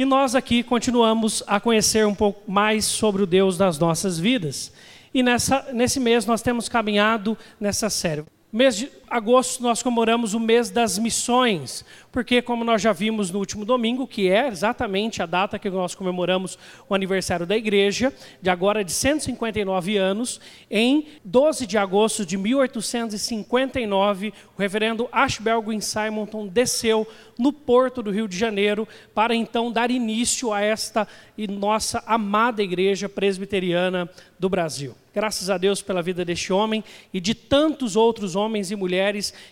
E nós aqui continuamos a conhecer um pouco mais sobre o Deus das nossas vidas. E nessa, nesse mês nós temos caminhado nessa série. Mês de agosto nós comemoramos o mês das missões, porque como nós já vimos no último domingo, que é exatamente a data que nós comemoramos o aniversário da igreja, de agora de 159 anos, em 12 de agosto de 1859, o reverendo Ashbel Green Simonton desceu no porto do Rio de Janeiro para então dar início a esta nossa amada igreja presbiteriana do Brasil. Graças a Deus pela vida deste homem e de tantos outros homens e mulheres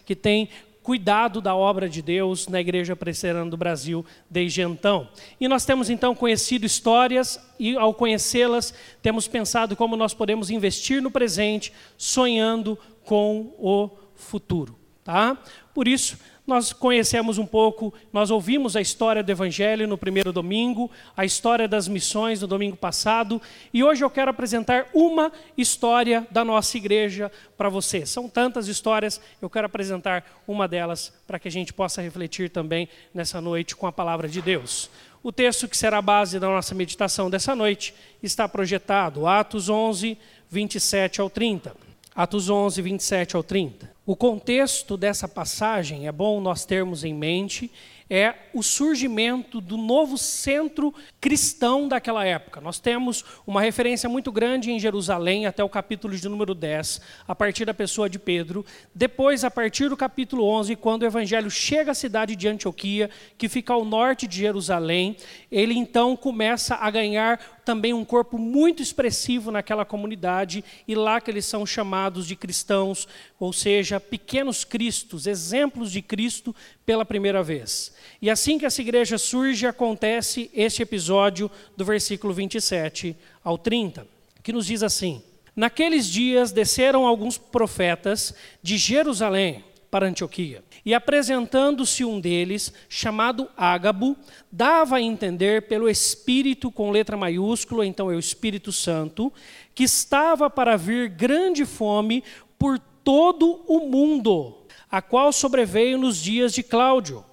que têm cuidado da obra de Deus na Igreja Presbiteriana do Brasil desde então. E nós temos então conhecido histórias e ao conhecê-las, temos pensado como nós podemos investir no presente, sonhando com o futuro, tá? Por isso, nós conhecemos um pouco, nós ouvimos a história do Evangelho no primeiro domingo, a história das missões no domingo passado, e hoje eu quero apresentar uma história da nossa igreja para você. São tantas histórias, eu quero apresentar uma delas para que a gente possa refletir também nessa noite com a palavra de Deus. O texto que será a base da nossa meditação dessa noite está projetado, Atos 11, 27 ao 30. Atos 11, 27 ao 30. O contexto dessa passagem, é bom nós termos em mente, é o surgimento do novo centro cristão daquela época. Nós temos uma referência muito grande em Jerusalém, até o capítulo de número 10, a partir da pessoa de Pedro. Depois, a partir do capítulo 11, quando o evangelho chega à cidade de Antioquia, que fica ao norte de Jerusalém, ele então começa a ganhar também um corpo muito expressivo naquela comunidade, e lá que eles são chamados de cristãos, ou seja, pequenos cristos, exemplos de Cristo pela primeira vez. E assim que essa igreja surge, acontece este episódio do versículo 27 ao 30, que nos diz assim: Naqueles dias desceram alguns profetas de Jerusalém para Antioquia. E apresentando-se um deles, chamado Ágabo, dava a entender pelo Espírito, com letra maiúscula, então é o Espírito Santo, que estava para vir grande fome por todo o mundo, a qual sobreveio nos dias de Cláudio.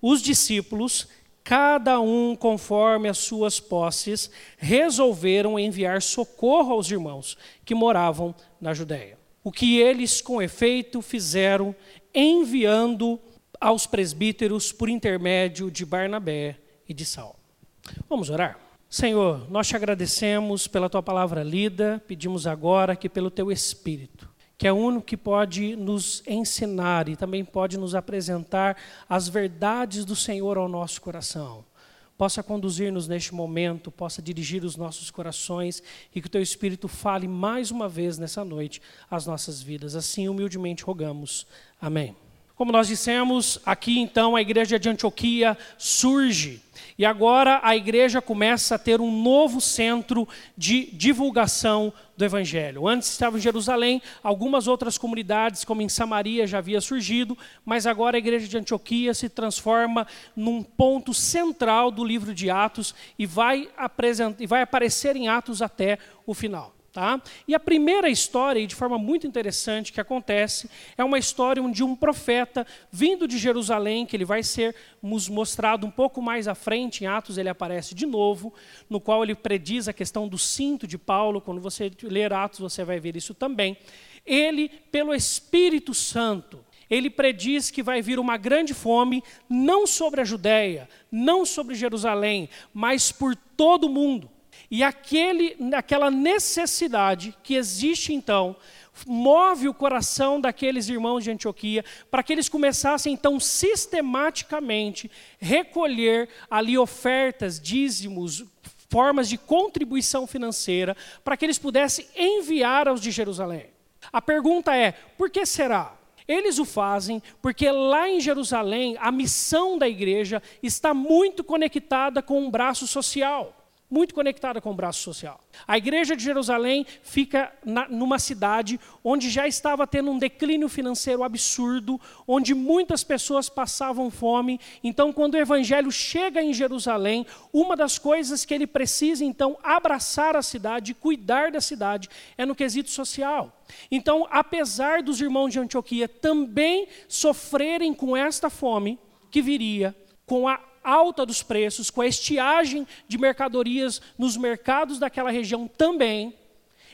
Os discípulos, cada um conforme as suas posses, resolveram enviar socorro aos irmãos que moravam na Judéia. O que eles, com efeito, fizeram enviando aos presbíteros por intermédio de Barnabé e de Saul. Vamos orar? Senhor, nós te agradecemos pela tua palavra lida, pedimos agora que pelo teu Espírito, que é o único que pode nos ensinar e também pode nos apresentar as verdades do Senhor ao nosso coração, possa conduzir-nos neste momento, possa dirigir os nossos corações e que o teu Espírito fale mais uma vez nessa noite às nossas vidas. Assim, humildemente rogamos. Amém. Como nós dissemos, aqui então a igreja de Antioquia surge. E agora a igreja começa a ter um novo centro de divulgação do evangelho. Antes estava em Jerusalém, algumas outras comunidades, como em Samaria, já havia surgido, mas agora a igreja de Antioquia se transforma num ponto central do livro de Atos e vai, apresentar, e vai aparecer em Atos até o final. Tá? E a primeira história, e de forma muito interessante, que acontece, é uma história de um profeta vindo de Jerusalém, que ele vai ser nos mostrado um pouco mais à frente, em Atos ele aparece de novo, no qual ele prediz a questão do cinto de Paulo, quando você ler Atos você vai ver isso também. Ele, pelo Espírito Santo, ele prediz que vai vir uma grande fome, não sobre a Judéia, não sobre Jerusalém, mas por todo o mundo. E aquele, aquela necessidade que existe então, move o coração daqueles irmãos de Antioquia para que eles começassem então sistematicamente recolher ali ofertas, dízimos, formas de contribuição financeira para que eles pudessem enviar aos de Jerusalém. A pergunta é: por que será? Eles o fazem porque lá em Jerusalém a missão da igreja está muito conectada com um braço social muito conectada com o braço social. A igreja de Jerusalém fica na, numa cidade onde já estava tendo um declínio financeiro absurdo, onde muitas pessoas passavam fome. Então, quando o evangelho chega em Jerusalém, uma das coisas que ele precisa então abraçar a cidade, cuidar da cidade, é no quesito social. Então, apesar dos irmãos de Antioquia também sofrerem com esta fome que viria, com a alta dos preços, com a estiagem de mercadorias nos mercados daquela região também,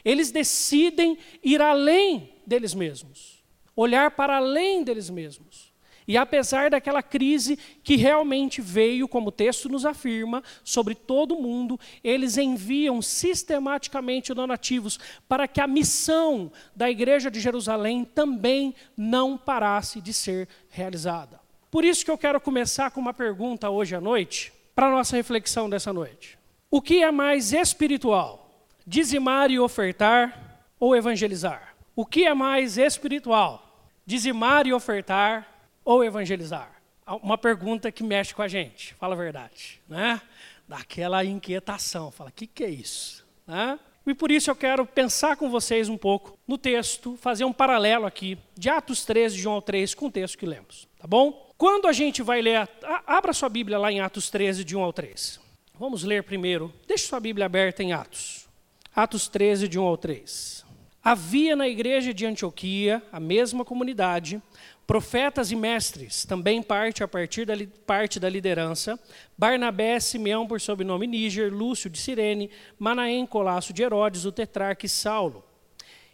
eles decidem ir além deles mesmos, olhar para além deles mesmos. E apesar daquela crise que realmente veio, como o texto nos afirma, sobre todo o mundo, eles enviam sistematicamente donativos para que a missão da igreja de Jerusalém também não parasse de ser realizada. Por isso que eu quero começar com uma pergunta hoje à noite, para a nossa reflexão dessa noite. O que é mais espiritual? Dizimar e ofertar ou evangelizar? O que é mais espiritual? Dizimar e ofertar ou evangelizar? Uma pergunta que mexe com a gente, fala a verdade, né? Daquela inquietação, fala, o que, que é isso? Né? E por isso eu quero pensar com vocês um pouco no texto, fazer um paralelo aqui de Atos 13, de João 3, com o texto que lemos, tá bom? Quando a gente vai ler, abra sua Bíblia lá em Atos 13, de 1 ao 3. Vamos ler primeiro, deixe sua Bíblia aberta em Atos. Atos 13, de 1 ao 3. Havia na igreja de Antioquia, a mesma comunidade, Profetas e mestres, também parte a partir da parte da liderança, Barnabé, Simeão por sobrenome Níger, Lúcio de Cirene, Manaém, Colasso de Herodes, o tetrarca e Saulo.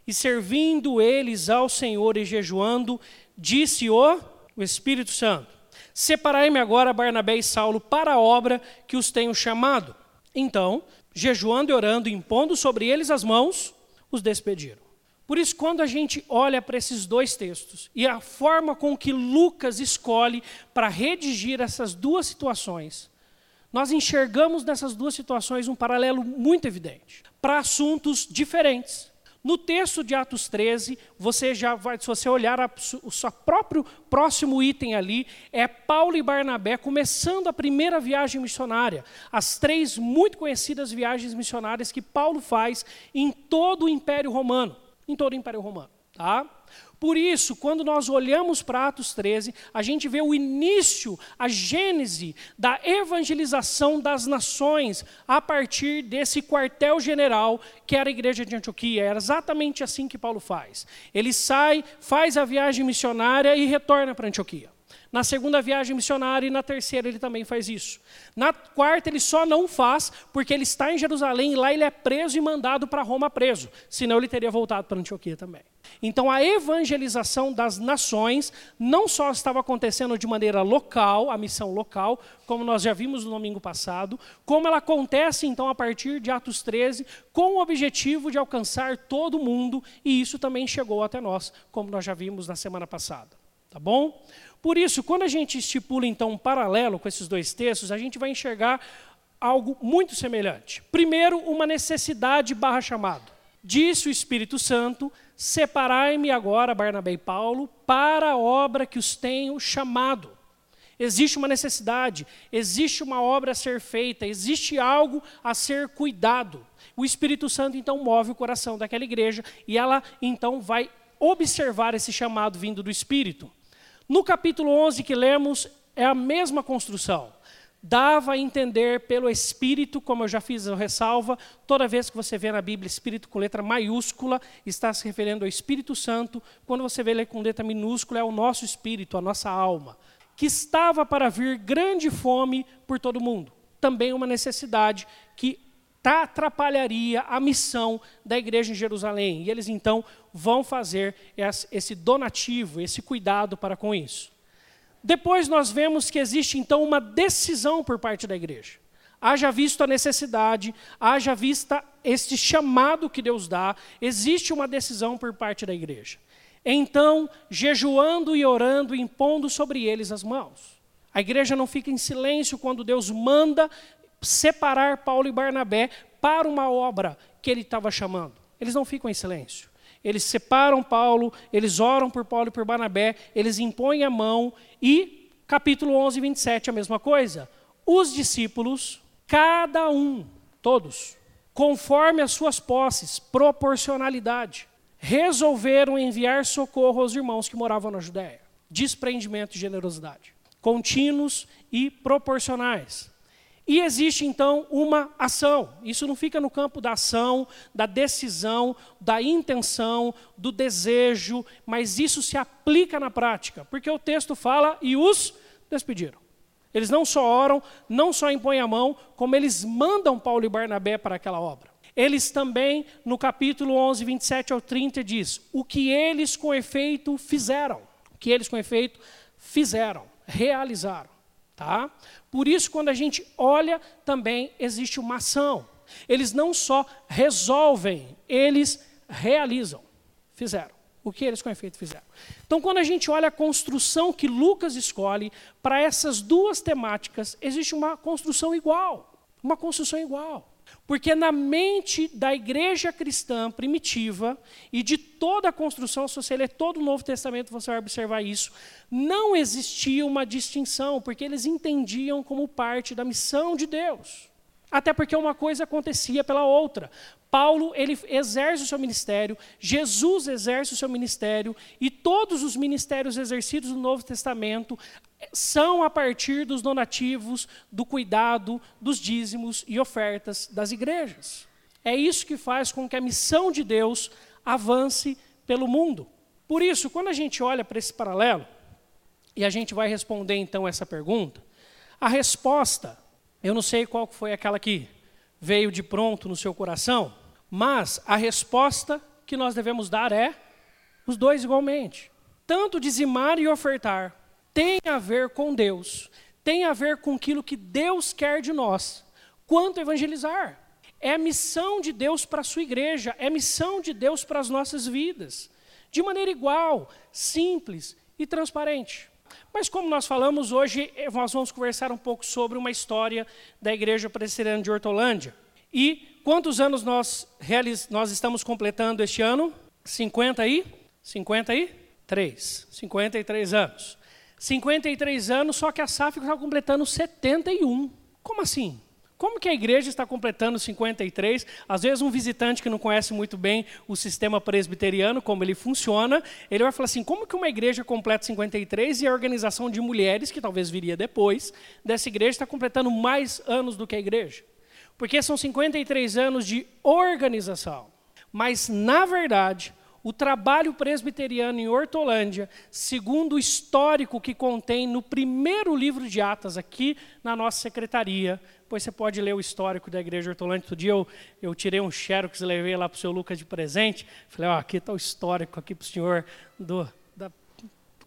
E servindo eles ao Senhor e jejuando, disse o, o Espírito Santo: Separai-me agora Barnabé e Saulo para a obra que os tenho chamado. Então, jejuando e orando, impondo sobre eles as mãos, os despediram. Por isso, quando a gente olha para esses dois textos e a forma com que Lucas escolhe para redigir essas duas situações, nós enxergamos nessas duas situações um paralelo muito evidente, para assuntos diferentes. No texto de Atos 13, você já vai, se você olhar a, o seu próprio próximo item ali, é Paulo e Barnabé começando a primeira viagem missionária, as três muito conhecidas viagens missionárias que Paulo faz em todo o Império Romano em todo o Império Romano. Tá? Por isso, quando nós olhamos para Atos 13, a gente vê o início, a gênese da evangelização das nações a partir desse quartel-general que era a igreja de Antioquia. Era exatamente assim que Paulo faz. Ele sai, faz a viagem missionária e retorna para Antioquia. Na segunda viagem missionária e na terceira ele também faz isso. Na quarta ele só não faz porque ele está em Jerusalém e lá ele é preso e mandado para Roma preso. Senão ele teria voltado para Antioquia também. Então a evangelização das nações não só estava acontecendo de maneira local, a missão local, como nós já vimos no domingo passado, como ela acontece então a partir de Atos 13, com o objetivo de alcançar todo mundo, e isso também chegou até nós, como nós já vimos na semana passada. Tá bom? Por isso, quando a gente estipula então um paralelo com esses dois textos, a gente vai enxergar algo muito semelhante. Primeiro, uma necessidade barra chamado. Disse o Espírito Santo: Separai-me agora, Barnabé e Paulo, para a obra que os tenho chamado. Existe uma necessidade, existe uma obra a ser feita, existe algo a ser cuidado. O Espírito Santo então move o coração daquela igreja e ela então vai observar esse chamado vindo do Espírito. No capítulo 11 que lemos, é a mesma construção. Dava a entender pelo Espírito, como eu já fiz a ressalva, toda vez que você vê na Bíblia Espírito com letra maiúscula, está se referindo ao Espírito Santo. Quando você vê ele com letra minúscula, é o nosso espírito, a nossa alma. Que estava para vir grande fome por todo mundo. Também uma necessidade que atrapalharia a missão da igreja em Jerusalém. E eles então vão fazer esse donativo, esse cuidado para com isso. Depois nós vemos que existe então uma decisão por parte da igreja. Haja visto a necessidade, haja vista este chamado que Deus dá, existe uma decisão por parte da igreja. Então, jejuando e orando, impondo sobre eles as mãos. A igreja não fica em silêncio quando Deus manda separar Paulo e Barnabé para uma obra que ele estava chamando. Eles não ficam em silêncio. Eles separam Paulo, eles oram por Paulo e por Barnabé, eles impõem a mão e, capítulo 11, 27, a mesma coisa. Os discípulos, cada um, todos, conforme as suas posses, proporcionalidade, resolveram enviar socorro aos irmãos que moravam na Judéia. Desprendimento e generosidade. Contínuos e proporcionais. E existe então uma ação. Isso não fica no campo da ação, da decisão, da intenção, do desejo, mas isso se aplica na prática, porque o texto fala e os despediram. Eles não só oram, não só impõem a mão, como eles mandam Paulo e Barnabé para aquela obra. Eles também, no capítulo 11, 27 ao 30, diz: o que eles com efeito fizeram. O que eles com efeito fizeram, realizaram. Tá? Por isso, quando a gente olha, também existe uma ação. Eles não só resolvem, eles realizam. Fizeram. O que eles com efeito fizeram. Então, quando a gente olha a construção que Lucas escolhe para essas duas temáticas, existe uma construção igual. Uma construção igual. Porque na mente da igreja cristã primitiva e de toda a construção, se você ler todo o Novo Testamento, você vai observar isso, não existia uma distinção, porque eles entendiam como parte da missão de Deus. Até porque uma coisa acontecia pela outra. Paulo, ele exerce o seu ministério, Jesus exerce o seu ministério, e todos os ministérios exercidos no Novo Testamento são a partir dos donativos, do cuidado, dos dízimos e ofertas das igrejas. É isso que faz com que a missão de Deus avance pelo mundo. Por isso, quando a gente olha para esse paralelo, e a gente vai responder então essa pergunta, a resposta, eu não sei qual foi aquela que veio de pronto no seu coração, mas a resposta que nós devemos dar é os dois igualmente. Tanto dizimar e ofertar tem a ver com Deus, tem a ver com aquilo que Deus quer de nós, quanto evangelizar. É a missão de Deus para a sua igreja, é a missão de Deus para as nossas vidas, de maneira igual, simples e transparente. Mas como nós falamos hoje, eh, nós vamos conversar um pouco sobre uma história da Igreja Presbiteriana de Hortolândia. E quantos anos nós, nós estamos completando este ano? 50 e? 53. 53 anos. 53 anos, só que a SAF está completando 71. Como assim? Como que a igreja está completando 53? Às vezes um visitante que não conhece muito bem o sistema presbiteriano, como ele funciona, ele vai falar assim, como que uma igreja completa 53 e a organização de mulheres, que talvez viria depois, dessa igreja está completando mais anos do que a igreja? Porque são 53 anos de organização. Mas, na verdade, o trabalho presbiteriano em Hortolândia, segundo o histórico que contém no primeiro livro de Atas, aqui na nossa secretaria, depois você pode ler o histórico da igreja Hortolândia. Outro dia eu, eu tirei um xerox e levei lá para o seu Lucas de presente. Falei, ó, aqui está o histórico aqui para o senhor do, da,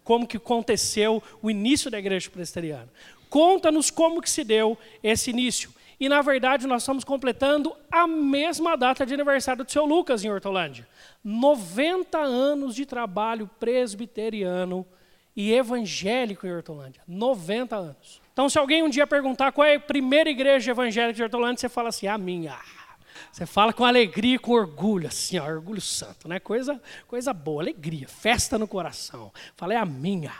como que aconteceu o início da igreja presbiteriana. Conta-nos como que se deu esse início. E, na verdade, nós estamos completando a mesma data de aniversário do seu Lucas em Hortolândia. 90 anos de trabalho presbiteriano e evangélico em Hortolândia. 90 anos. Então, se alguém um dia perguntar qual é a primeira igreja evangélica de Hortolândia, você fala assim, a minha. Você fala com alegria e com orgulho, assim, ó, orgulho santo, né? Coisa, coisa boa, alegria, festa no coração. Fala, é a minha,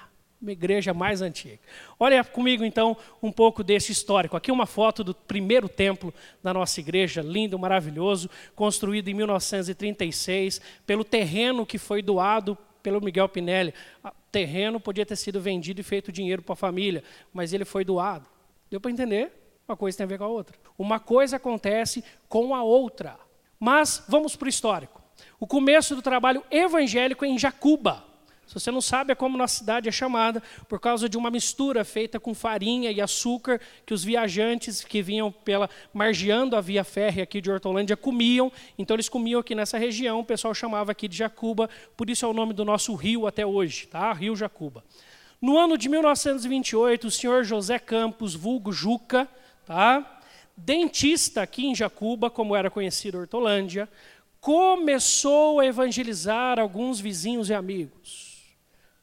uma igreja mais antiga. Olha comigo, então, um pouco desse histórico. Aqui uma foto do primeiro templo da nossa igreja, lindo, maravilhoso, construído em 1936, pelo terreno que foi doado pelo Miguel Pinelli. O terreno podia ter sido vendido e feito dinheiro para a família, mas ele foi doado. Deu para entender? Uma coisa tem a ver com a outra. Uma coisa acontece com a outra. Mas vamos para o histórico. O começo do trabalho evangélico é em Jacuba. Se você não sabe, é como nossa cidade é chamada, por causa de uma mistura feita com farinha e açúcar que os viajantes que vinham pela margeando a via férrea aqui de Hortolândia comiam. Então eles comiam aqui nessa região, o pessoal chamava aqui de Jacuba, por isso é o nome do nosso rio até hoje, tá? Rio Jacuba. No ano de 1928, o senhor José Campos, vulgo Juca, tá? dentista aqui em Jacuba, como era conhecido Hortolândia, começou a evangelizar alguns vizinhos e amigos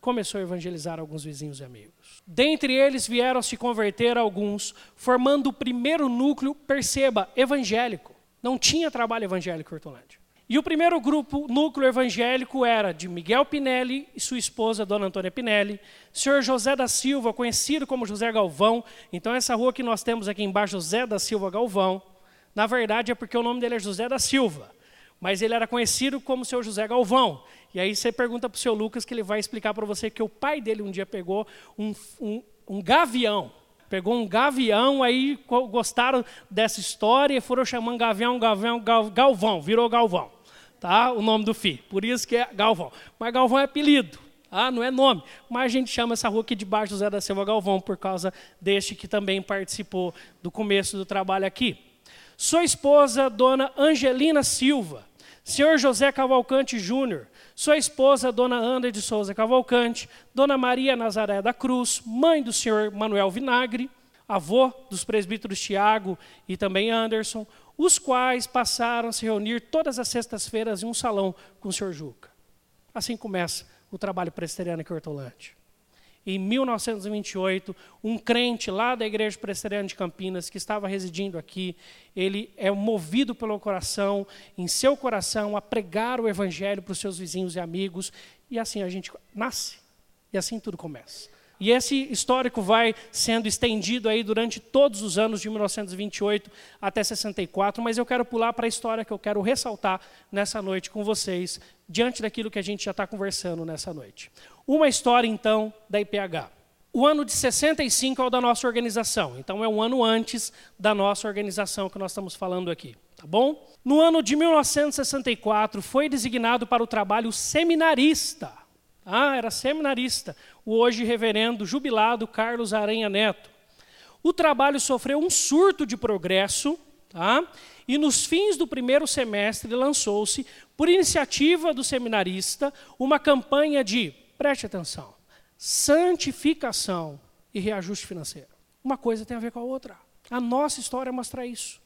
começou a evangelizar alguns vizinhos e amigos. Dentre eles vieram se converter alguns, formando o primeiro núcleo, perceba, evangélico. Não tinha trabalho evangélico em Hortolândia. E o primeiro grupo, núcleo evangélico, era de Miguel Pinelli e sua esposa, Dona Antônia Pinelli, senhor José da Silva, conhecido como José Galvão. Então, essa rua que nós temos aqui embaixo, José da Silva Galvão, na verdade é porque o nome dele é José da Silva mas ele era conhecido como seu José Galvão. E aí você pergunta para o seu Lucas que ele vai explicar para você que o pai dele um dia pegou um, um, um gavião. Pegou um gavião, aí gostaram dessa história e foram chamando gavião, gavião, galvão, virou Galvão. Tá? O nome do filho. Por isso que é Galvão. Mas Galvão é apelido. Ah, não é nome, mas a gente chama essa rua aqui de baixo José da Silva Galvão por causa deste que também participou do começo do trabalho aqui. Sua esposa, dona Angelina Silva, senhor José Cavalcante Júnior, sua esposa, dona Ana de Souza Cavalcante, dona Maria Nazaré da Cruz, mãe do senhor Manuel Vinagre, avô dos presbíteros Tiago e também Anderson, os quais passaram a se reunir todas as sextas-feiras em um salão com o senhor Juca. Assim começa o trabalho presbiteriano aqui em Hortolândia. Em 1928, um crente lá da Igreja Presbiteriana de Campinas, que estava residindo aqui, ele é movido pelo coração, em seu coração, a pregar o Evangelho para os seus vizinhos e amigos, e assim a gente nasce, e assim tudo começa. E esse histórico vai sendo estendido aí durante todos os anos de 1928 até 64, mas eu quero pular para a história que eu quero ressaltar nessa noite com vocês, diante daquilo que a gente já está conversando nessa noite. Uma história, então, da IPH. O ano de 65 é o da nossa organização, então é um ano antes da nossa organização que nós estamos falando aqui, tá bom? No ano de 1964 foi designado para o trabalho seminarista. Ah, era seminarista, o hoje reverendo jubilado Carlos Aranha Neto. O trabalho sofreu um surto de progresso, tá? e nos fins do primeiro semestre lançou-se, por iniciativa do seminarista, uma campanha de, preste atenção, santificação e reajuste financeiro. Uma coisa tem a ver com a outra. A nossa história mostra isso.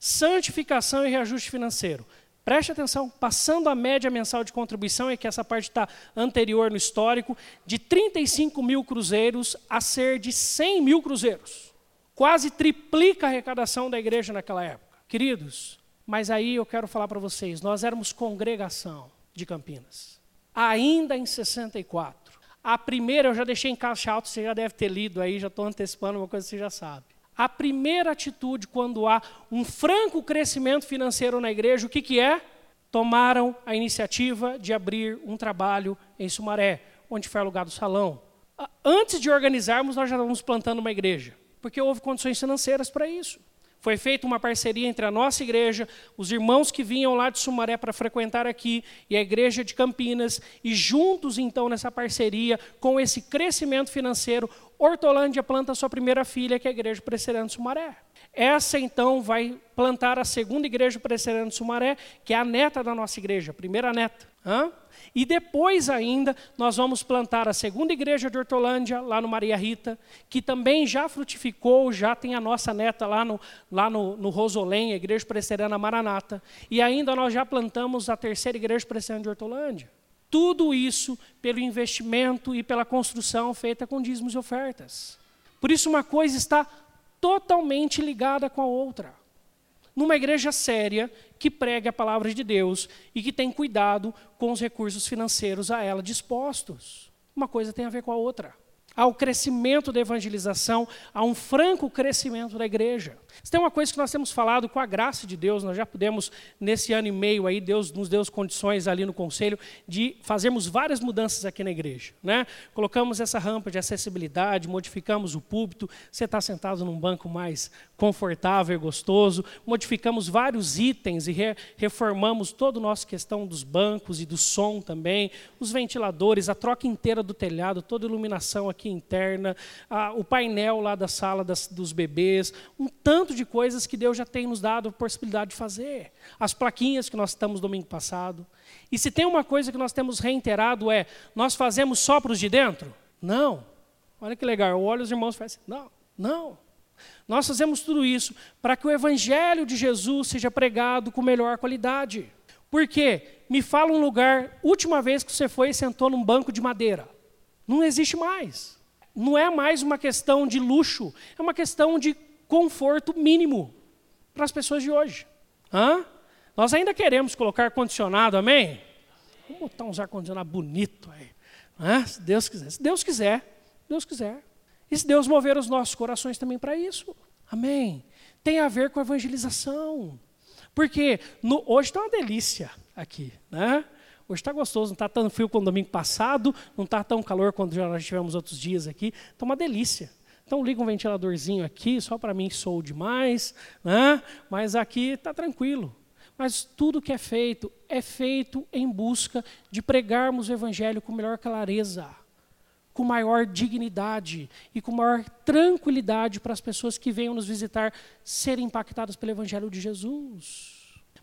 Santificação e reajuste financeiro. Preste atenção, passando a média mensal de contribuição, é que essa parte está anterior no histórico, de 35 mil cruzeiros a ser de 100 mil cruzeiros. Quase triplica a arrecadação da igreja naquela época. Queridos, mas aí eu quero falar para vocês, nós éramos congregação de Campinas, ainda em 64. A primeira eu já deixei em caixa alto, você já deve ter lido aí, já estou antecipando uma coisa que você já sabe. A primeira atitude quando há um franco crescimento financeiro na igreja, o que, que é? Tomaram a iniciativa de abrir um trabalho em Sumaré, onde foi alugado o salão. Antes de organizarmos, nós já estávamos plantando uma igreja, porque houve condições financeiras para isso. Foi feita uma parceria entre a nossa igreja, os irmãos que vinham lá de Sumaré para frequentar aqui, e a igreja de Campinas, e juntos, então, nessa parceria, com esse crescimento financeiro, Hortolândia planta sua primeira filha, que é a igreja presbiteriana de Sumaré. Essa, então, vai plantar a segunda igreja presbiteriana de Sumaré, que é a neta da nossa igreja, a primeira neta. Hã? E depois ainda, nós vamos plantar a segunda igreja de Hortolândia, lá no Maria Rita, que também já frutificou, já tem a nossa neta lá no, lá no, no Rosolém, a igreja presbiteriana Maranata. E ainda nós já plantamos a terceira igreja presbiteriana de Hortolândia. Tudo isso pelo investimento e pela construção feita com dízimos e ofertas. Por isso, uma coisa está totalmente ligada com a outra. Numa igreja séria, que prega a palavra de Deus e que tem cuidado com os recursos financeiros a ela dispostos. Uma coisa tem a ver com a outra ao crescimento da evangelização, a um franco crescimento da igreja. Se tem uma coisa que nós temos falado com a graça de Deus, nós já pudemos, nesse ano e meio aí, Deus nos deu condições ali no conselho de fazermos várias mudanças aqui na igreja. Né? Colocamos essa rampa de acessibilidade, modificamos o púlpito, você está sentado num banco mais confortável e gostoso, modificamos vários itens e re reformamos toda a nossa questão dos bancos e do som também, os ventiladores, a troca inteira do telhado, toda a iluminação aqui interna, a, o painel lá da sala das, dos bebês, um tanto de coisas que Deus já tem nos dado a possibilidade de fazer. As plaquinhas que nós estamos domingo passado. E se tem uma coisa que nós temos reiterado é, nós fazemos só para os de dentro? Não. Olha que legal, eu olho os irmãos e falo assim, não, não. Nós fazemos tudo isso para que o Evangelho de Jesus seja pregado com melhor qualidade. Por quê? Me fala um lugar, última vez que você foi e sentou num banco de madeira. Não existe mais. Não é mais uma questão de luxo, é uma questão de conforto mínimo para as pessoas de hoje. Hã? Nós ainda queremos colocar ar-condicionado, amém? Vamos botar uns ar-condicionado bonito aí. Hã? Se Deus quiser. Se Deus quiser, Deus quiser. E se Deus mover os nossos corações também para isso. Amém. Tem a ver com evangelização. Porque no, hoje está uma delícia aqui, né? Hoje está gostoso, não está tão frio como domingo passado, não está tão calor quando já nós tivemos outros dias aqui. Está uma delícia. Então liga um ventiladorzinho aqui, só para mim sou demais, né? mas aqui está tranquilo. Mas tudo que é feito é feito em busca de pregarmos o Evangelho com melhor clareza, com maior dignidade e com maior tranquilidade para as pessoas que venham nos visitar serem impactadas pelo Evangelho de Jesus.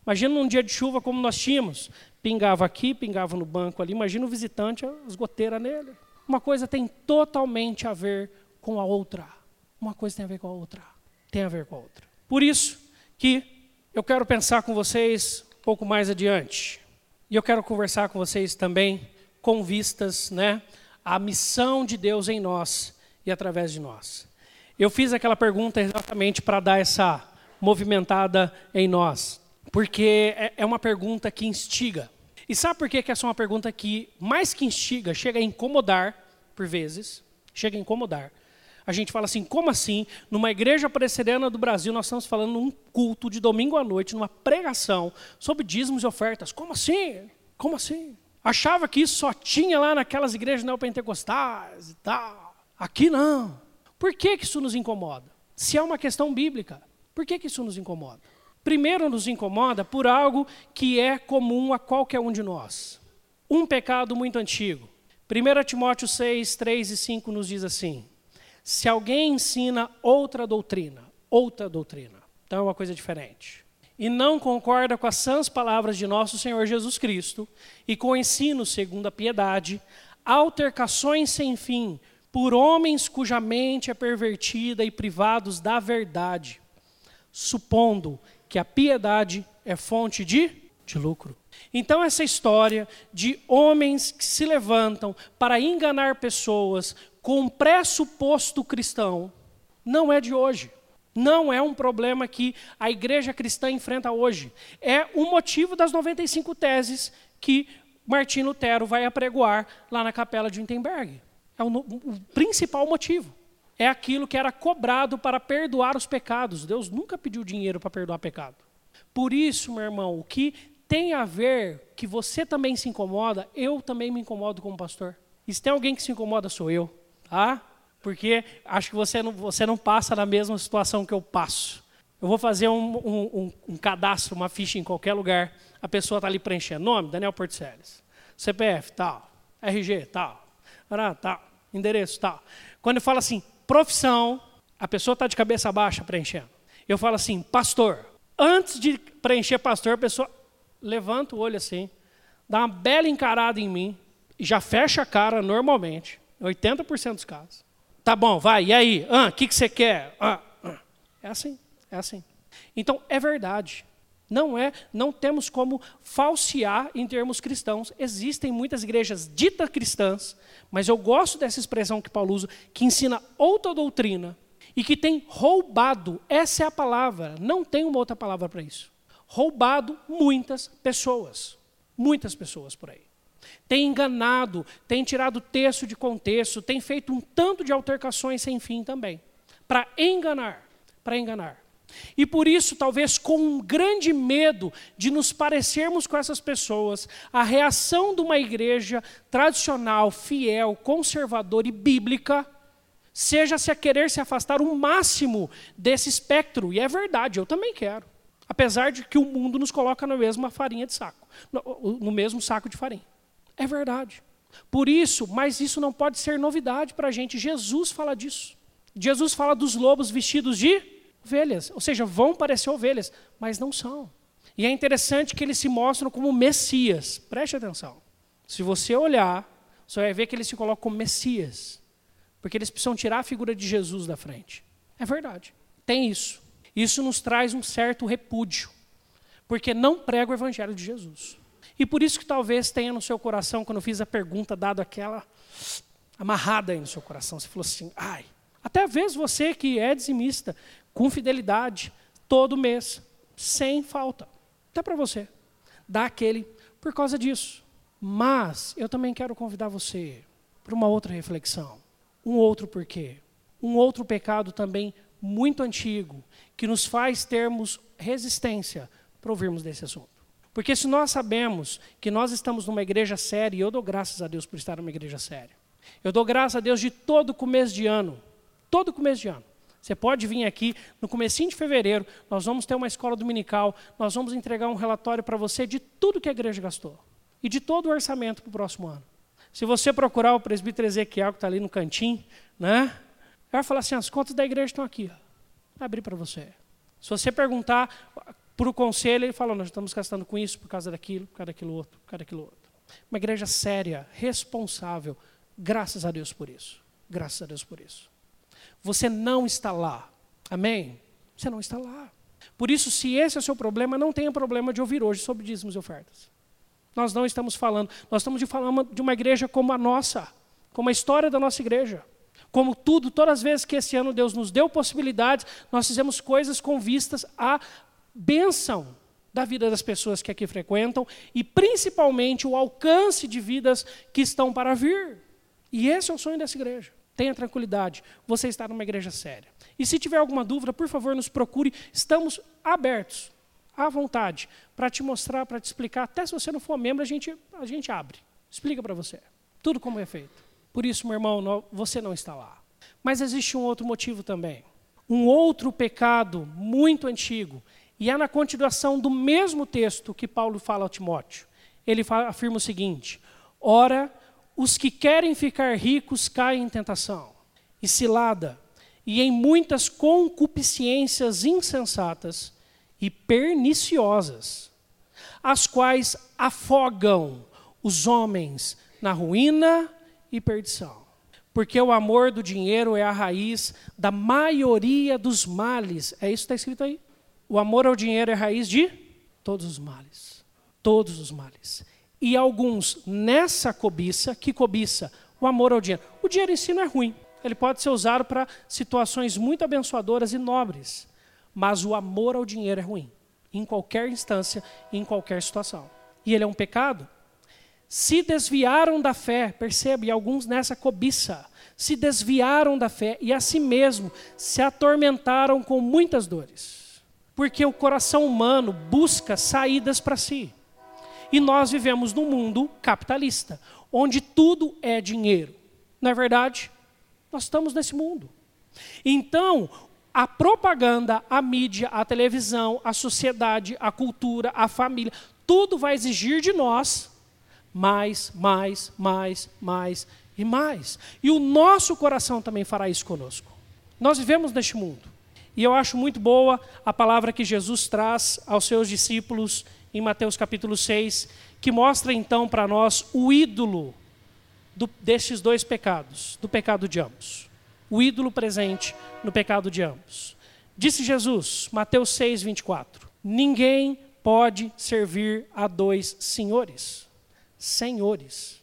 Imagina num dia de chuva como nós tínhamos. Pingava aqui, pingava no banco ali. Imagina o visitante, as goteiras nele. Uma coisa tem totalmente a ver com a outra. Uma coisa tem a ver com a outra. Tem a ver com a outra. Por isso que eu quero pensar com vocês um pouco mais adiante. E eu quero conversar com vocês também com vistas né, à missão de Deus em nós e através de nós. Eu fiz aquela pergunta exatamente para dar essa movimentada em nós, porque é, é uma pergunta que instiga. E sabe por que, que essa é uma pergunta que, mais que instiga, chega a incomodar, por vezes, chega a incomodar. A gente fala assim, como assim? Numa igreja presbiteriana do Brasil, nós estamos falando num culto de domingo à noite, numa pregação sobre dízimos e ofertas. Como assim? Como assim? Achava que isso só tinha lá naquelas igrejas neopentecostais e tal. Aqui não. Por que, que isso nos incomoda? Se é uma questão bíblica, por que, que isso nos incomoda? Primeiro, nos incomoda por algo que é comum a qualquer um de nós. Um pecado muito antigo. 1 Timóteo 6, 3 e 5 nos diz assim: se alguém ensina outra doutrina, outra doutrina, então é uma coisa diferente, e não concorda com as sãs palavras de nosso Senhor Jesus Cristo e com o ensino segundo a piedade, altercações sem fim por homens cuja mente é pervertida e privados da verdade, supondo que a piedade é fonte de, de lucro. Então, essa história de homens que se levantam para enganar pessoas com pressuposto cristão não é de hoje. Não é um problema que a igreja cristã enfrenta hoje. É o motivo das 95 teses que Martim Lutero vai apregoar lá na capela de Wittenberg. É o, o principal motivo. É aquilo que era cobrado para perdoar os pecados. Deus nunca pediu dinheiro para perdoar pecado. Por isso, meu irmão, o que tem a ver que você também se incomoda, eu também me incomodo como pastor. E se tem alguém que se incomoda, sou eu tá? Porque acho que você não, você não passa na mesma situação que eu passo. Eu vou fazer um, um, um cadastro, uma ficha em qualquer lugar, a pessoa está ali preenchendo. Nome, Daniel Porteles. CPF, tal. RG, tal. tal. Endereço, tal. Quando eu falo assim, profissão, a pessoa está de cabeça baixa preenchendo. Eu falo assim, pastor. Antes de preencher pastor, a pessoa levanta o olho assim, dá uma bela encarada em mim, e já fecha a cara normalmente. 80% dos casos. Tá bom, vai, e aí? O ah, que, que você quer? Ah, ah. É assim, é assim. Então, é verdade. Não é, não temos como falsear em termos cristãos. Existem muitas igrejas ditas cristãs, mas eu gosto dessa expressão que Paulo usa, que ensina outra doutrina e que tem roubado, essa é a palavra, não tem uma outra palavra para isso. Roubado muitas pessoas. Muitas pessoas por aí tem enganado, tem tirado texto de contexto, tem feito um tanto de altercações sem fim também, para enganar, para enganar. E por isso, talvez com um grande medo de nos parecermos com essas pessoas, a reação de uma igreja tradicional, fiel, conservadora e bíblica seja se a querer se afastar o máximo desse espectro. E é verdade, eu também quero. Apesar de que o mundo nos coloca na mesma farinha de saco, no, mesmo saco de farinha. É verdade. Por isso, mas isso não pode ser novidade para a gente. Jesus fala disso. Jesus fala dos lobos vestidos de ovelhas, ou seja, vão parecer ovelhas, mas não são. E é interessante que eles se mostram como Messias. Preste atenção. Se você olhar, você vai ver que eles se colocam como Messias, porque eles precisam tirar a figura de Jesus da frente. É verdade. Tem isso. Isso nos traz um certo repúdio, porque não prega o evangelho de Jesus. E por isso que talvez tenha no seu coração, quando eu fiz a pergunta, dado aquela amarrada aí no seu coração. Você falou assim, ai, até vezes você que é dizimista, com fidelidade, todo mês, sem falta. Até para você. Dá aquele por causa disso. Mas eu também quero convidar você para uma outra reflexão. Um outro porquê. Um outro pecado também muito antigo, que nos faz termos resistência para ouvirmos desse assunto. Porque se nós sabemos que nós estamos numa igreja séria, e eu dou graças a Deus por estar numa igreja séria. Eu dou graças a Deus de todo começo de ano, todo começo de ano, Você pode vir aqui no comecinho de fevereiro, nós vamos ter uma escola dominical, nós vamos entregar um relatório para você de tudo que a igreja gastou e de todo o orçamento para o próximo ano. Se você procurar o presbítero Ezequiel, que está ali no cantinho, né? Ele vai falar assim, as contas da igreja estão aqui. Ó. Abrir para você. Se você perguntar para o conselho, ele fala, nós estamos gastando com isso por causa daquilo, por causa daquilo outro, por causa daquilo outro. Uma igreja séria, responsável, graças a Deus por isso. Graças a Deus por isso. Você não está lá. Amém? Você não está lá. Por isso, se esse é o seu problema, não tenha problema de ouvir hoje sobre dízimos e ofertas. Nós não estamos falando, nós estamos falando de uma igreja como a nossa, como a história da nossa igreja. Como tudo, todas as vezes que esse ano Deus nos deu possibilidades, nós fizemos coisas com vistas à bênção da vida das pessoas que aqui frequentam e principalmente o alcance de vidas que estão para vir. E esse é o sonho dessa igreja. Tenha tranquilidade, você está numa igreja séria. E se tiver alguma dúvida, por favor, nos procure. Estamos abertos, à vontade, para te mostrar, para te explicar. Até se você não for membro, a gente, a gente abre. Explica para você. Tudo como é feito. Por isso, meu irmão, você não está lá. Mas existe um outro motivo também. Um outro pecado muito antigo. E é na continuação do mesmo texto que Paulo fala a Timóteo. Ele afirma o seguinte: Ora, os que querem ficar ricos caem em tentação e cilada, e em muitas concupiscências insensatas e perniciosas, as quais afogam os homens na ruína e perdição. Porque o amor do dinheiro é a raiz da maioria dos males. É isso que está escrito aí. O amor ao dinheiro é a raiz de todos os males. Todos os males e alguns nessa cobiça, que cobiça? O amor ao dinheiro. O dinheiro em si não é ruim. Ele pode ser usado para situações muito abençoadoras e nobres. Mas o amor ao dinheiro é ruim. Em qualquer instância, em qualquer situação. E ele é um pecado? Se desviaram da fé, percebe, alguns nessa cobiça, se desviaram da fé e a si mesmo se atormentaram com muitas dores. Porque o coração humano busca saídas para si. E nós vivemos num mundo capitalista, onde tudo é dinheiro. Não é verdade? Nós estamos nesse mundo. Então, a propaganda, a mídia, a televisão, a sociedade, a cultura, a família, tudo vai exigir de nós mais, mais, mais, mais e mais. E o nosso coração também fará isso conosco. Nós vivemos neste mundo. E eu acho muito boa a palavra que Jesus traz aos seus discípulos em Mateus capítulo 6, que mostra então para nós o ídolo do, destes dois pecados, do pecado de ambos. O ídolo presente no pecado de ambos. Disse Jesus, Mateus 6, 24: Ninguém pode servir a dois senhores. Senhores.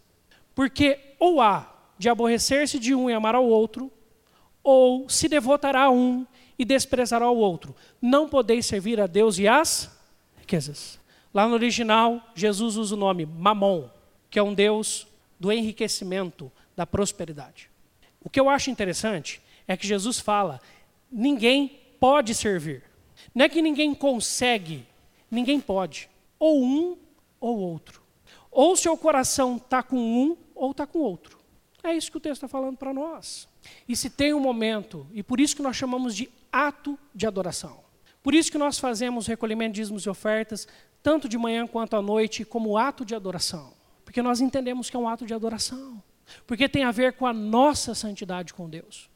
Porque ou há de aborrecer-se de um e amar ao outro, ou se devotará a um e desprezará o outro. Não podeis servir a Deus e as riquezas. Lá no original, Jesus usa o nome Mamon, que é um deus do enriquecimento, da prosperidade. O que eu acho interessante é que Jesus fala: ninguém pode servir. Não é que ninguém consegue, ninguém pode. Ou um ou outro. Ou seu coração está com um ou está com outro. É isso que o texto está falando para nós. E se tem um momento, e por isso que nós chamamos de ato de adoração. Por isso que nós fazemos recolhimento de dízimos e ofertas, tanto de manhã quanto à noite, como ato de adoração. Porque nós entendemos que é um ato de adoração. Porque tem a ver com a nossa santidade com Deus.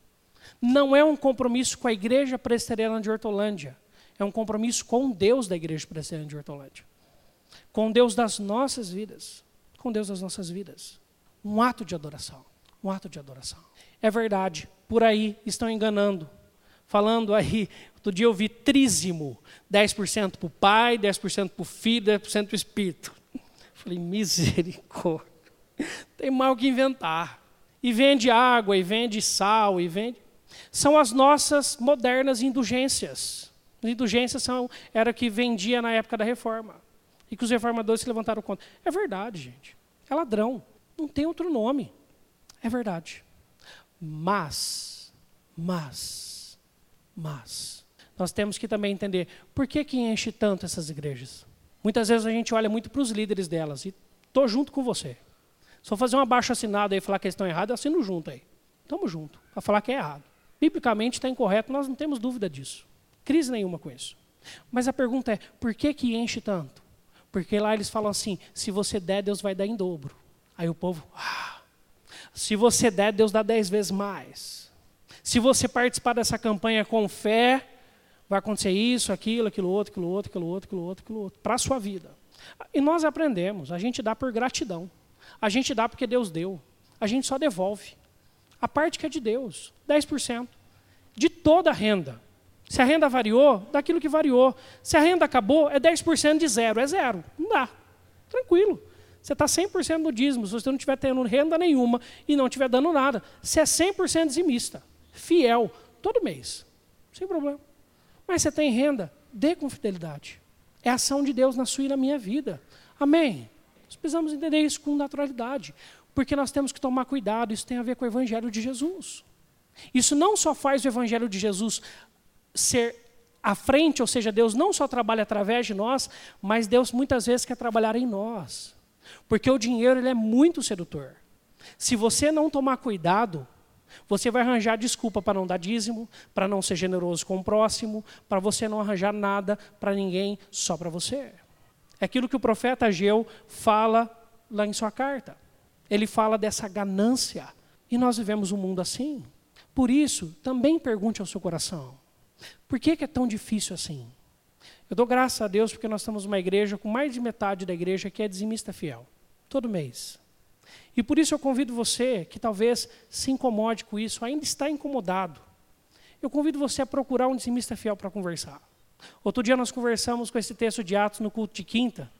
Não é um compromisso com a igreja presbiteriana de Hortolândia. É um compromisso com Deus da igreja presbiteriana de Hortolândia. Com Deus das nossas vidas. Com Deus das nossas vidas. Um ato de adoração. Um ato de adoração. É verdade, por aí estão enganando falando aí, outro dia eu vi trízimo, 10% para o pai, 10% para o filho, 10% para o espírito. Falei, misericórdia, tem mal que inventar. E vende água, e vende sal, e vende... São as nossas modernas indulgências. As indulgências são, era que vendia na época da reforma. E que os reformadores se levantaram contra. É verdade, gente. É ladrão. Não tem outro nome. É verdade. Mas, mas, mas nós temos que também entender por que, que enche tanto essas igrejas. Muitas vezes a gente olha muito para os líderes delas e estou junto com você. Se eu fazer uma baixa assinada e falar que eles estão errados, eu assino junto aí. Estamos junto, para falar que é errado. Biblicamente está incorreto, nós não temos dúvida disso. Crise nenhuma com isso. Mas a pergunta é, por que que enche tanto? Porque lá eles falam assim, se você der, Deus vai dar em dobro. Aí o povo, ah, se você der, Deus dá dez vezes mais. Se você participar dessa campanha com fé, vai acontecer isso, aquilo, aquilo outro, aquilo outro, aquilo outro, aquilo outro, aquilo outro, para a sua vida. E nós aprendemos, a gente dá por gratidão. A gente dá porque Deus deu. A gente só devolve. A parte que é de Deus, 10%. De toda a renda. Se a renda variou, daquilo que variou. Se a renda acabou, é 10% de zero. É zero. Não dá. Tranquilo. Você está 100% no dízimo. Se você não estiver tendo renda nenhuma e não estiver dando nada, você é 100% dizimista. Fiel. Todo mês. Sem problema. Mas você tem renda, dê com fidelidade. É ação de Deus na sua e na minha vida. Amém? Nós precisamos entender isso com naturalidade. Porque nós temos que tomar cuidado, isso tem a ver com o Evangelho de Jesus. Isso não só faz o Evangelho de Jesus ser à frente, ou seja, Deus não só trabalha através de nós, mas Deus muitas vezes quer trabalhar em nós. Porque o dinheiro ele é muito sedutor. Se você não tomar cuidado, você vai arranjar desculpa para não dar dízimo, para não ser generoso com o próximo, para você não arranjar nada para ninguém, só para você. É aquilo que o profeta Ageu fala lá em sua carta. Ele fala dessa ganância. E nós vivemos um mundo assim. Por isso, também pergunte ao seu coração: por que, é tão difícil assim? Eu dou graças a Deus porque nós estamos numa igreja com mais de metade da igreja que é dizimista fiel, todo mês. E por isso eu convido você, que talvez se incomode com isso, ainda está incomodado. Eu convido você a procurar um dizimista fiel para conversar. Outro dia nós conversamos com esse texto de Atos no culto de quinta.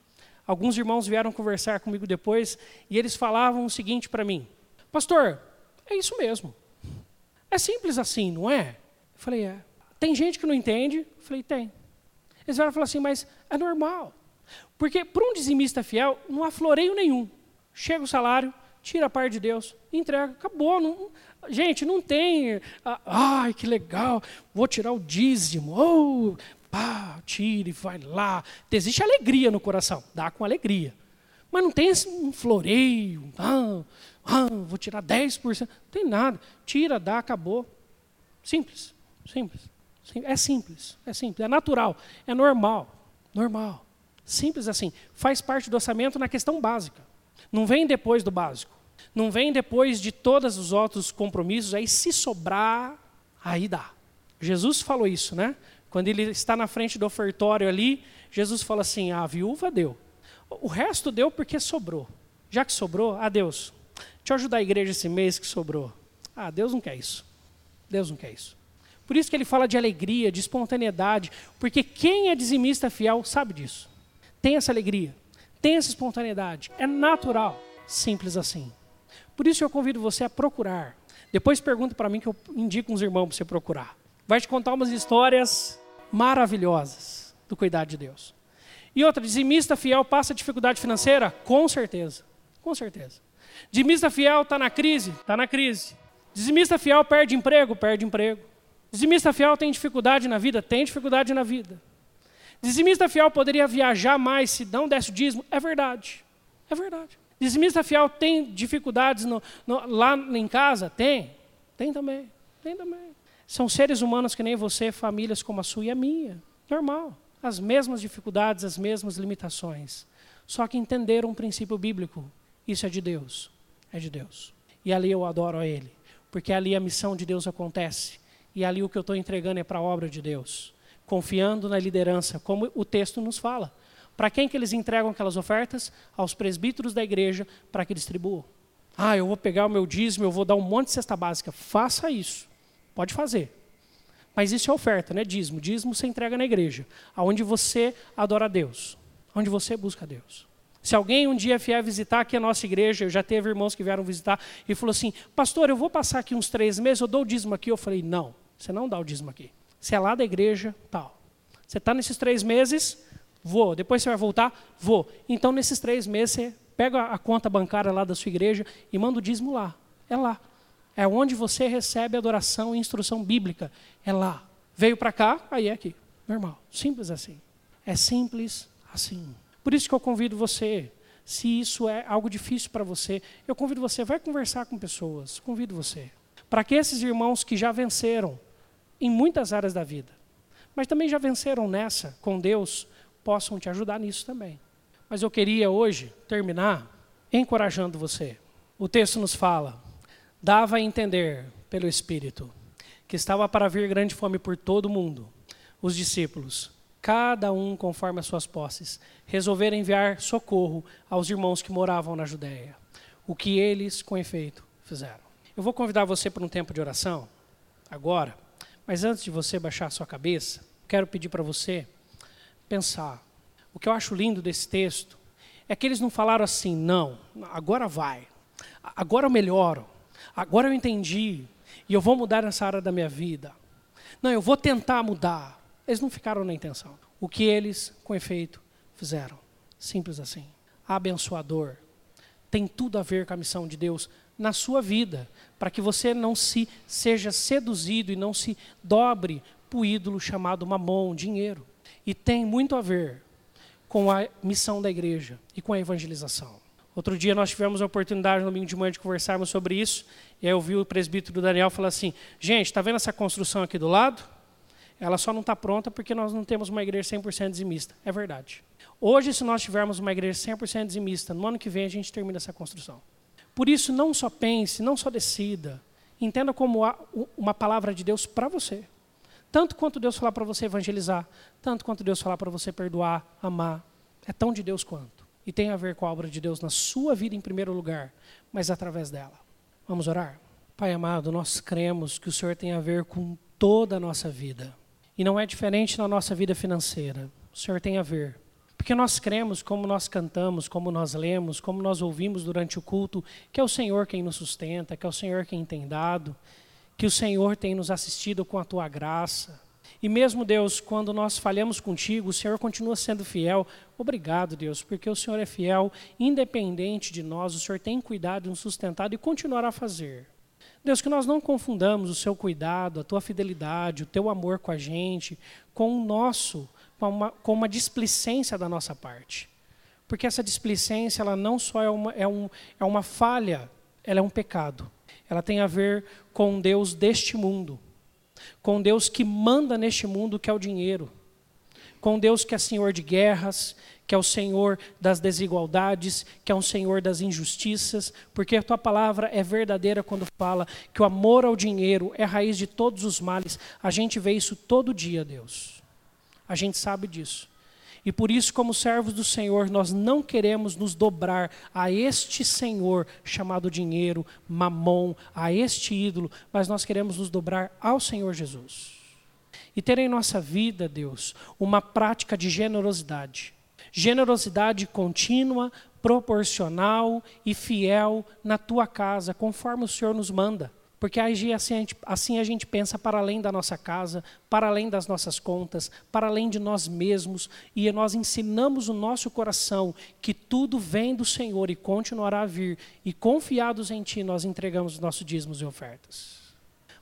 Alguns irmãos vieram conversar comigo depois e eles falavam o seguinte para mim: Pastor, é isso mesmo. É simples assim, não é? Eu falei: É. Tem gente que não entende? Eu falei: Tem. Eles vieram falar assim: Mas é normal. Porque para um dizimista fiel não há floreio nenhum. Chega o salário, tira a parte de Deus, entrega, acabou. Não, gente, não tem, ah, ai, que legal, vou tirar o dízimo, oh, pá, tire, vai lá. Existe alegria no coração, dá com alegria. Mas não tem um floreio, ah, ah, vou tirar 10%, não tem nada. Tira, dá, acabou. Simples, simples. É simples, é simples, é natural, é normal, normal. Simples assim. Faz parte do orçamento na questão básica. Não vem depois do básico. Não vem depois de todos os outros compromissos. Aí, se sobrar, aí dá. Jesus falou isso, né? Quando ele está na frente do ofertório ali, Jesus fala assim: a viúva deu. O resto deu porque sobrou. Já que sobrou, a Deus. Deixa eu ajudar a igreja esse mês que sobrou. Ah, Deus não quer isso. Deus não quer isso. Por isso que ele fala de alegria, de espontaneidade, porque quem é dizimista fiel sabe disso. Tem essa alegria. Tem essa espontaneidade. É natural. Simples assim. Por isso eu convido você a procurar. Depois pergunta para mim que eu indico uns irmãos para você procurar. Vai te contar umas histórias maravilhosas do cuidado de Deus. E outra, dizimista fiel passa dificuldade financeira? Com certeza. Com certeza. Dizimista fiel está na crise? Está na crise. Dizimista fiel perde emprego? Perde emprego. Dizimista fiel tem dificuldade na vida? Tem dificuldade na vida. Dizimista fiel poderia viajar mais se não desse o dízimo? É verdade. É verdade. Dizimista fiel tem dificuldades no, no, lá em casa? Tem. Tem também. Tem também. São seres humanos que nem você, famílias como a sua e a minha. Normal. As mesmas dificuldades, as mesmas limitações. Só que entenderam um princípio bíblico. Isso é de Deus. É de Deus. E ali eu adoro a Ele. Porque ali a missão de Deus acontece. E ali o que eu estou entregando é para a obra de Deus confiando na liderança, como o texto nos fala. Para quem que eles entregam aquelas ofertas? Aos presbíteros da igreja para que distribuam. Ah, eu vou pegar o meu dízimo, eu vou dar um monte de cesta básica. Faça isso. Pode fazer. Mas isso é oferta, não é dízimo. Dízimo você entrega na igreja, aonde você adora a Deus, onde você busca a Deus. Se alguém um dia vier visitar aqui a nossa igreja, eu já teve irmãos que vieram visitar e falou assim: Pastor, eu vou passar aqui uns três meses, eu dou o dízimo aqui. Eu falei: Não, você não dá o dízimo aqui. Você é lá da igreja, tal. Você está nesses três meses, vou. Depois você vai voltar, vou. Então, nesses três meses, você pega a conta bancária lá da sua igreja e manda o dízimo lá. É lá. É onde você recebe adoração e instrução bíblica. É lá. Veio para cá, aí é aqui. Normal. Simples assim. É simples assim. Por isso que eu convido você, se isso é algo difícil para você, eu convido você, vai conversar com pessoas. Convido você. para que esses irmãos que já venceram em muitas áreas da vida, mas também já venceram nessa com Deus, possam te ajudar nisso também. Mas eu queria hoje terminar encorajando você. O texto nos fala: dava a entender pelo Espírito que estava para vir grande fome por todo o mundo. Os discípulos, cada um conforme as suas posses, resolveram enviar socorro aos irmãos que moravam na Judéia. O que eles, com efeito, fizeram. Eu vou convidar você para um tempo de oração, agora, mas antes de você baixar a sua cabeça, quero pedir para você pensar. O que eu acho lindo desse texto é que eles não falaram assim, não, agora vai, agora eu melhoro, agora eu entendi, e eu vou mudar nessa área da minha vida. Não, eu vou tentar mudar. Eles não ficaram na intenção. O que eles, com efeito, fizeram. Simples assim. Abençoador. Tem tudo a ver com a missão de Deus na sua vida, para que você não se seja seduzido e não se dobre para o ídolo chamado mamon, dinheiro. E tem muito a ver com a missão da igreja e com a evangelização. Outro dia nós tivemos a oportunidade no domingo de manhã de conversarmos sobre isso, e aí eu vi o presbítero Daniel falar assim: gente, está vendo essa construção aqui do lado? Ela só não está pronta porque nós não temos uma igreja 100% dizimista. É verdade. Hoje, se nós tivermos uma igreja 100% dizimista, no ano que vem a gente termina essa construção. Por isso, não só pense, não só decida. Entenda como uma palavra de Deus para você. Tanto quanto Deus falar para você evangelizar, tanto quanto Deus falar para você perdoar, amar. É tão de Deus quanto e tem a ver com a obra de Deus na sua vida em primeiro lugar, mas através dela. Vamos orar? Pai amado, nós cremos que o Senhor tem a ver com toda a nossa vida. E não é diferente na nossa vida financeira. O Senhor tem a ver. Porque nós cremos, como nós cantamos, como nós lemos, como nós ouvimos durante o culto, que é o Senhor quem nos sustenta, que é o Senhor quem tem dado, que o Senhor tem nos assistido com a tua graça. E mesmo, Deus, quando nós falhamos contigo, o Senhor continua sendo fiel. Obrigado, Deus, porque o Senhor é fiel, independente de nós, o Senhor tem cuidado nos sustentado e continuará a fazer. Deus, que nós não confundamos o seu cuidado, a tua fidelidade, o teu amor com a gente, com o nosso, com uma, com uma displicência da nossa parte. Porque essa displicência, ela não só é uma, é, um, é uma falha, ela é um pecado. Ela tem a ver com Deus deste mundo com Deus que manda neste mundo, que é o dinheiro, com Deus que é Senhor de guerras, que é o Senhor das desigualdades, que é o Senhor das injustiças, porque a tua palavra é verdadeira quando fala que o amor ao dinheiro é raiz de todos os males. A gente vê isso todo dia, Deus. A gente sabe disso. E por isso, como servos do Senhor, nós não queremos nos dobrar a este Senhor chamado dinheiro, mamon, a este ídolo, mas nós queremos nos dobrar ao Senhor Jesus. E ter em nossa vida, Deus, uma prática de generosidade. Generosidade contínua, proporcional e fiel na tua casa, conforme o Senhor nos manda. Porque assim a, gente, assim a gente pensa para além da nossa casa, para além das nossas contas, para além de nós mesmos, e nós ensinamos o nosso coração que tudo vem do Senhor e continuará a vir, e confiados em Ti, nós entregamos os nossos dízimos e ofertas.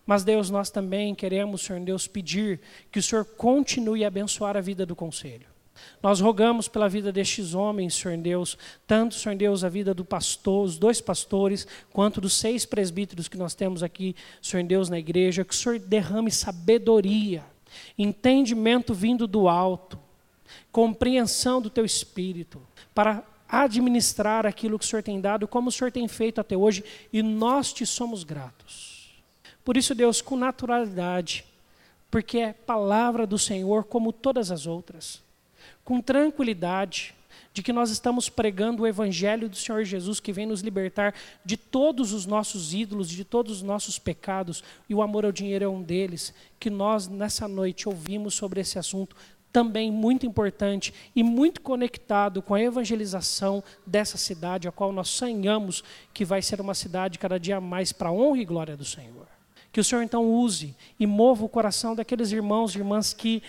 Mas, Deus, nós também queremos, Senhor Deus, pedir que o Senhor continue a abençoar a vida do conselho. Nós rogamos pela vida destes homens, Senhor Deus, tanto, Senhor Deus, a vida do pastor, os dois pastores, quanto dos seis presbíteros que nós temos aqui, Senhor Deus, na igreja, que o Senhor derrame sabedoria, entendimento vindo do alto, compreensão do teu espírito, para administrar aquilo que o Senhor tem dado, como o Senhor tem feito até hoje, e nós te somos gratos. Por isso, Deus, com naturalidade, porque é palavra do Senhor como todas as outras com tranquilidade de que nós estamos pregando o Evangelho do Senhor Jesus, que vem nos libertar de todos os nossos ídolos, de todos os nossos pecados, e o amor ao dinheiro é um deles, que nós nessa noite ouvimos sobre esse assunto também muito importante e muito conectado com a evangelização dessa cidade, a qual nós sonhamos que vai ser uma cidade cada dia mais para a honra e glória do Senhor. Que o Senhor então use e mova o coração daqueles irmãos e irmãs que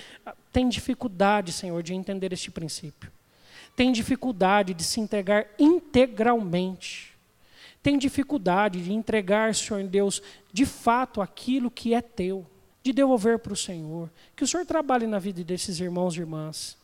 têm dificuldade, Senhor, de entender este princípio. Têm dificuldade de se entregar integralmente. Tem dificuldade de entregar, Senhor Deus, de fato aquilo que é teu, de devolver para o Senhor. Que o Senhor trabalhe na vida desses irmãos e irmãs.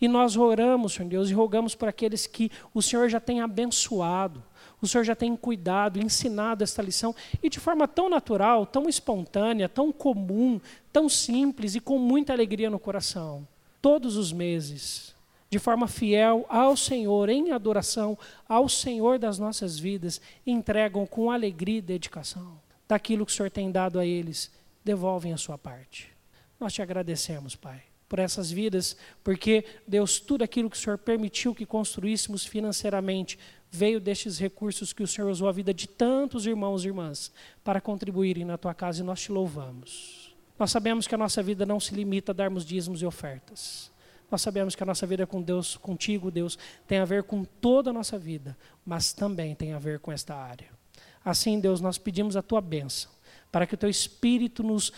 E nós oramos, Senhor Deus, e rogamos por aqueles que o Senhor já tem abençoado, o Senhor já tem cuidado, ensinado esta lição, e de forma tão natural, tão espontânea, tão comum, tão simples e com muita alegria no coração. Todos os meses, de forma fiel ao Senhor, em adoração ao Senhor das nossas vidas, entregam com alegria e dedicação. Daquilo que o Senhor tem dado a eles, devolvem a sua parte. Nós te agradecemos, Pai por essas vidas, porque Deus, tudo aquilo que o Senhor permitiu que construíssemos financeiramente, veio destes recursos que o Senhor usou a vida de tantos irmãos e irmãs para contribuírem na tua casa e nós te louvamos. Nós sabemos que a nossa vida não se limita a darmos dízimos e ofertas. Nós sabemos que a nossa vida com Deus, contigo, Deus, tem a ver com toda a nossa vida, mas também tem a ver com esta área. Assim, Deus, nós pedimos a tua bênção, para que o teu Espírito nos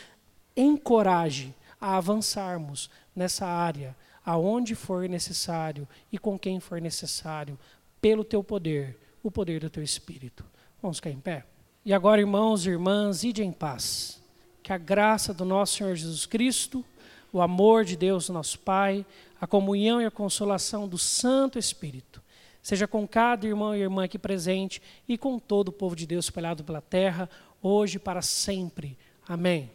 encoraje a avançarmos nessa área, aonde for necessário e com quem for necessário, pelo teu poder, o poder do teu Espírito. Vamos ficar em pé? E agora, irmãos e irmãs, ide em paz. Que a graça do nosso Senhor Jesus Cristo, o amor de Deus, nosso Pai, a comunhão e a consolação do Santo Espírito, seja com cada irmão e irmã aqui presente e com todo o povo de Deus espalhado pela terra, hoje e para sempre. Amém.